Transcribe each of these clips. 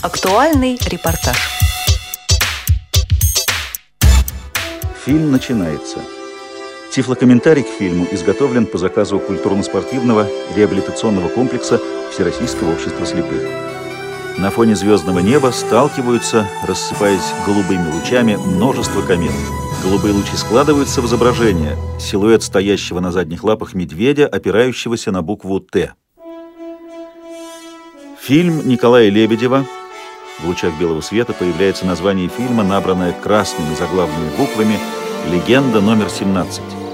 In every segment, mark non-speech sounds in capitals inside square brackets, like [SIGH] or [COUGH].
Актуальный репортаж. Фильм начинается. Тифлокомментарий к фильму изготовлен по заказу культурно-спортивного реабилитационного комплекса Всероссийского общества слепых. На фоне звездного неба сталкиваются, рассыпаясь голубыми лучами, множество комет. Голубые лучи складываются в изображение. Силуэт стоящего на задних лапах медведя, опирающегося на букву «Т». Фильм Николая Лебедева в лучах белого света появляется название фильма, набранное красными заглавными буквами «Легенда номер 17».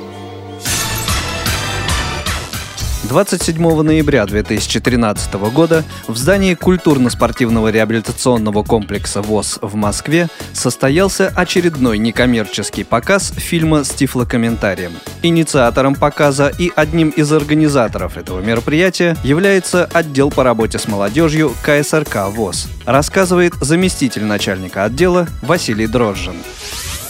27 ноября 2013 года в здании культурно-спортивного реабилитационного комплекса ВОЗ в Москве состоялся очередной некоммерческий показ фильма с тифлокомментарием. Инициатором показа и одним из организаторов этого мероприятия является отдел по работе с молодежью КСРК ВОЗ, рассказывает заместитель начальника отдела Василий Дрожжин.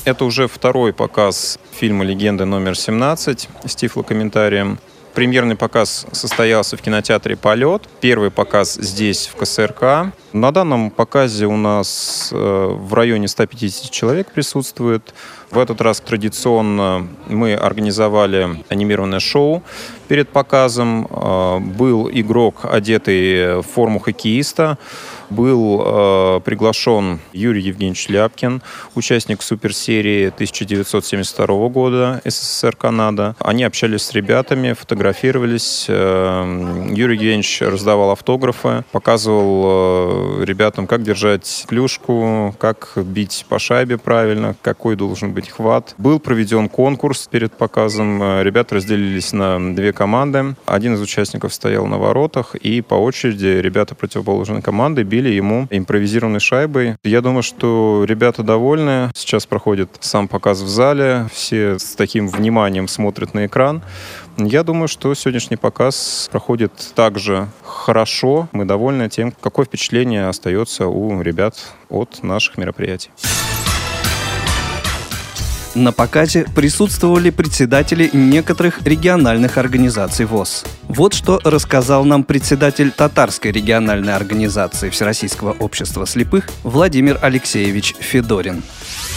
Это уже второй показ фильма «Легенды номер 17» с тифлокомментарием. Премьерный показ состоялся в кинотеатре «Полет». Первый показ здесь, в КСРК. На данном показе у нас э, в районе 150 человек присутствует. В этот раз традиционно мы организовали анимированное шоу. Перед показом э, был игрок, одетый в форму хоккеиста. Был э, приглашен Юрий Евгеньевич Ляпкин, участник суперсерии 1972 года СССР Канада. Они общались с ребятами, фотографировались. Э, Юрий Евгеньевич раздавал автографы, показывал э, ребятам, как держать клюшку, как бить по шайбе правильно, какой должен быть хват. Был проведен конкурс перед показом. Э, ребята разделились на две команды. Один из участников стоял на воротах, и по очереди ребята противоположной команды били ему импровизированной шайбой. Я думаю, что ребята довольны. Сейчас проходит сам показ в зале. Все с таким вниманием смотрят на экран. Я думаю, что сегодняшний показ проходит также хорошо. Мы довольны тем, какое впечатление остается у ребят от наших мероприятий. На показе присутствовали председатели некоторых региональных организаций ВОЗ. Вот что рассказал нам председатель Татарской региональной организации Всероссийского общества слепых Владимир Алексеевич Федорин.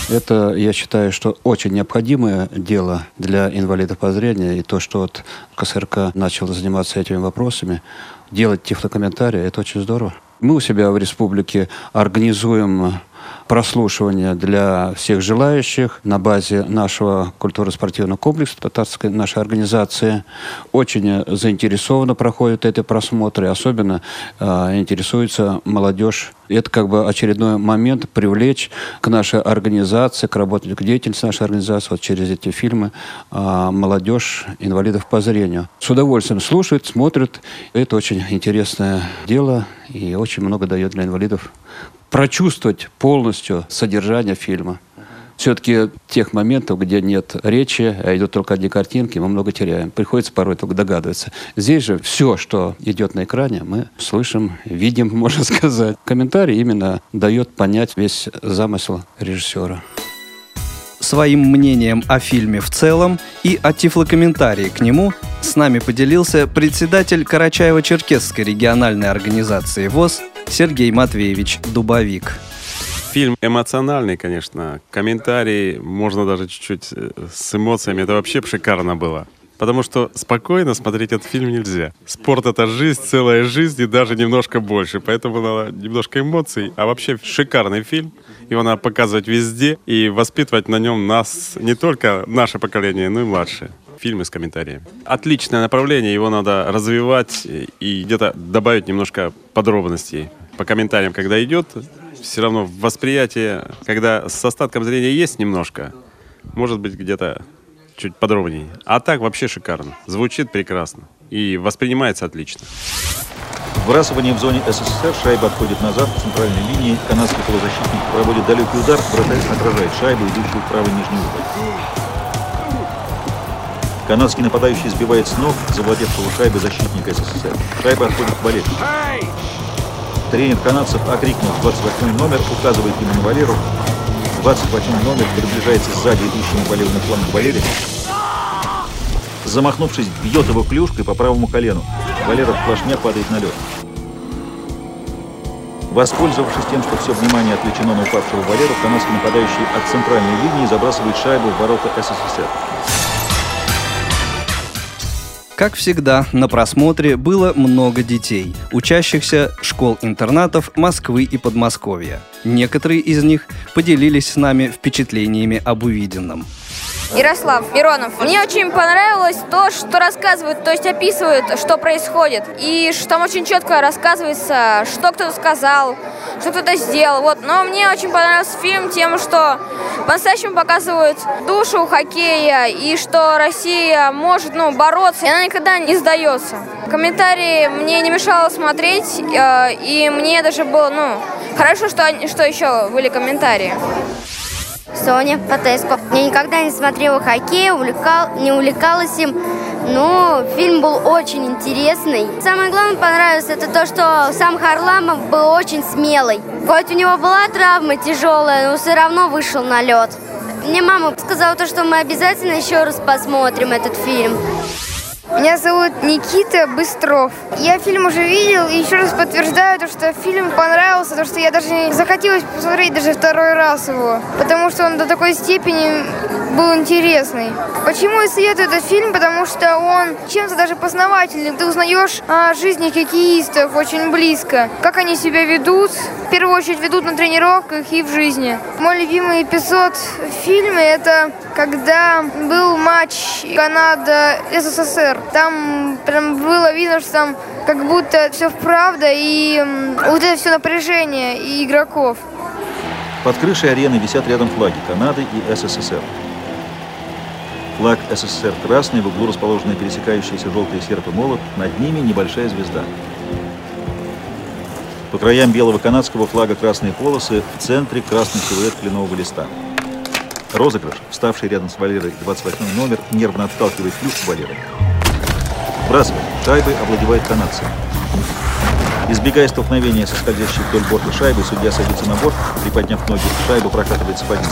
Это, я считаю, что очень необходимое дело для инвалидов по зрению. И то, что вот КСРК начал заниматься этими вопросами, делать тифлокомментарии, это очень здорово. Мы у себя в республике организуем прослушивание для всех желающих на базе нашего культурно-спортивного комплекса татарской нашей организации. Очень заинтересованно проходят эти просмотры, особенно э, интересуется молодежь. Это как бы очередной момент привлечь к нашей организации, к работе, к деятельности нашей организации вот через эти фильмы э, молодежь инвалидов по зрению. С удовольствием слушают, смотрят. Это очень интересное дело и очень много дает для инвалидов прочувствовать полностью содержание фильма. Все-таки тех моментов, где нет речи, а идут только одни картинки, мы много теряем. Приходится порой только догадываться. Здесь же все, что идет на экране, мы слышим, видим, [LAUGHS] можно сказать. Комментарий именно дает понять весь замысел режиссера своим мнением о фильме в целом и о тифлокомментарии к нему с нами поделился председатель Карачаево-Черкесской региональной организации ВОЗ Сергей Матвеевич Дубовик. Фильм эмоциональный, конечно. Комментарии можно даже чуть-чуть э, с эмоциями. Это вообще шикарно было. Потому что спокойно смотреть этот фильм нельзя. Спорт — это жизнь, целая жизнь и даже немножко больше. Поэтому надо немножко эмоций. А вообще шикарный фильм. Его надо показывать везде и воспитывать на нем нас, не только наше поколение, но и младшее фильмы с комментариями. Отличное направление, его надо развивать и где-то добавить немножко подробностей. По комментариям, когда идет, все равно восприятие, когда с остатком зрения есть немножко, может быть где-то чуть подробнее. А так вообще шикарно. Звучит прекрасно. И воспринимается отлично. Вбрасывание в зоне СССР, шайба отходит назад в центральной линии, канадский полузащитник проводит далекий удар, вратарь отражает шайбу, идущую в правый нижний угол. Канадский нападающий сбивает с ног завладевшего шайбы защитника СССР. Шайба отходит в Валерию. Тренер канадцев, окрикнув 28 номер, указывает ему на Валеру. 28 номер приближается сзади идущему по левому флангу Валерия. Замахнувшись, бьет его клюшкой по правому колену. Валера в плашмя падает на лед. Воспользовавшись тем, что все внимание отвлечено на упавшего Валеру, канадский нападающий от центральной линии забрасывает шайбу в ворота СССР. Как всегда, на просмотре было много детей, учащихся школ-интернатов Москвы и Подмосковья. Некоторые из них поделились с нами впечатлениями об увиденном. Ярослав Миронов. Мне очень понравилось то, что рассказывают, то есть описывают, что происходит. И что там очень четко рассказывается, что кто-то сказал, что кто-то сделал. Вот. Но мне очень понравился фильм тем, что по-настоящему показывают душу хоккея и что Россия может ну, бороться, и она никогда не сдается. Комментарии мне не мешало смотреть, э, и мне даже было, ну, хорошо, что, что еще были комментарии. Соня Потеско. Я никогда не смотрела хоккей, увлекал, не увлекалась им, но фильм был очень интересный. Самое главное понравилось это то, что сам Харламов был очень смелый. Хоть у него была травма тяжелая, но все равно вышел на лед. Мне мама сказала то, что мы обязательно еще раз посмотрим этот фильм. Меня зовут Никита Быстров. Я фильм уже видел и еще раз подтверждаю, то, что фильм понравился, то, что я даже не захотелось посмотреть даже второй раз его, потому что он до такой степени был интересный. Почему я советую этот фильм? Потому что он чем-то даже познавательный. Ты узнаешь о жизни хоккеистов очень близко, как они себя ведут, в первую очередь ведут на тренировках и в жизни. Мой любимый эпизод в фильме это когда был матч Канада-СССР. Там прям было видно, что там как будто все вправда и вот это все напряжение и игроков. Под крышей арены висят рядом флаги Канады и СССР. Флаг СССР красный, в углу расположены пересекающиеся желтые серп и молот, над ними небольшая звезда. По краям белого канадского флага красные полосы, в центре красный силуэт кленового листа. Розыгрыш, вставший рядом с Валерой 28 номер, нервно отталкивает клюшку Валеры. Бросает. Шайбой овладевает канадцы. Избегая столкновения со скользящей вдоль борта шайбы, судья садится на борт, приподняв ноги, шайбу прокатывается под ним.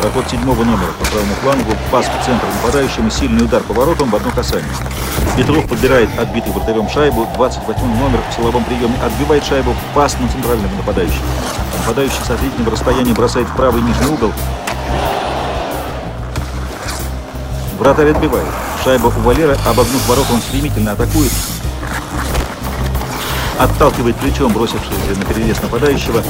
Проход седьмого номера по правому флангу, пас в центр нападающему, сильный удар поворотом в одно касание. Петров подбирает отбитый вратарем шайбу, 28 номер в силовом приеме отбивает шайбу, пас на центрального нападающего. Нападающий с отличного расстояния бросает в правый нижний угол. Вратарь отбивает. Шайба у Валера, обогнув ворота, он стремительно атакует. Отталкивает плечом бросившегося на перерез нападающего.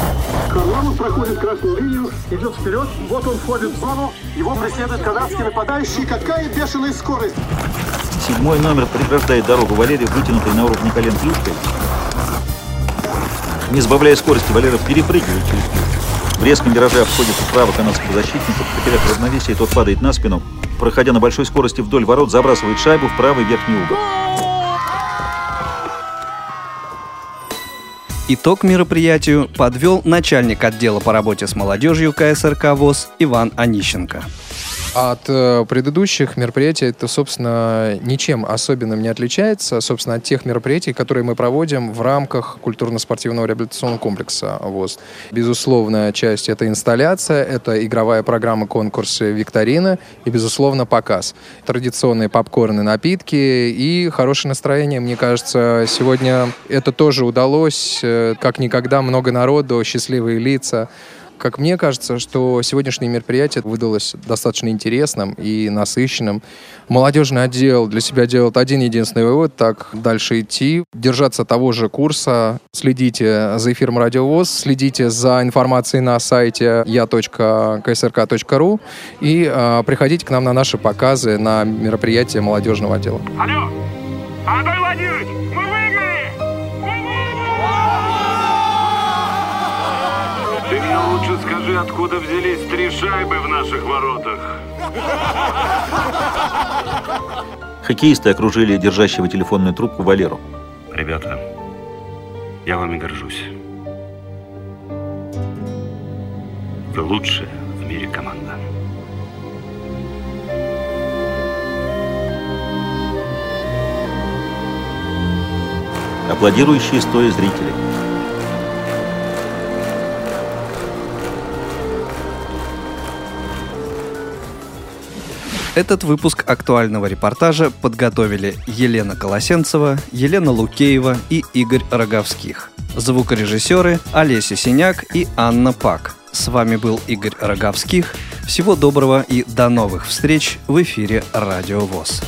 Харламов проходит красную линию, идет вперед, вот он входит в зону, его преследует канадский нападающий. Какая бешеная скорость! Седьмой номер преграждает дорогу Валерию, вытянутой на уровне колен клюшкой. Не сбавляя скорости, Валеров перепрыгивает через клюшку. В резком вираже обходит вправо канадского защитника, потеряв равновесие, тот падает на спину. Проходя на большой скорости вдоль ворот, забрасывает шайбу в правый верхний угол. Итог мероприятию подвел начальник отдела по работе с молодежью КСРК ВОЗ Иван Онищенко. От э, предыдущих мероприятий это, собственно, ничем особенным не отличается, собственно, от тех мероприятий, которые мы проводим в рамках культурно-спортивного реабилитационного комплекса ВОЗ. Безусловная часть — это инсталляция, это игровая программа, конкурсы, викторина и, безусловно, показ. Традиционные попкорны, напитки и хорошее настроение. Мне кажется, сегодня это тоже удалось. э, Как никогда много народу, счастливые лица. Как мне кажется, что сегодняшнее мероприятие выдалось достаточно интересным и насыщенным. Молодежный отдел для себя делает один единственный вывод, так дальше идти, держаться того же курса, следите за эфиром Радиовоз, следите за информацией на сайте я.ксрк.ру и э, приходите к нам на наши показы на мероприятия молодежного отдела. Алло! Анатолий Владимирович, скажи, откуда взялись три шайбы в наших воротах. Хоккеисты окружили держащего телефонную трубку Валеру. Ребята, я вами горжусь. Вы лучшая в мире команда. Аплодирующие стоя зрители. Этот выпуск актуального репортажа подготовили Елена Колосенцева, Елена Лукеева и Игорь Роговских. Звукорежиссеры Олеся Синяк и Анна Пак. С вами был Игорь Роговских. Всего доброго и до новых встреч в эфире Радио ВОЗ.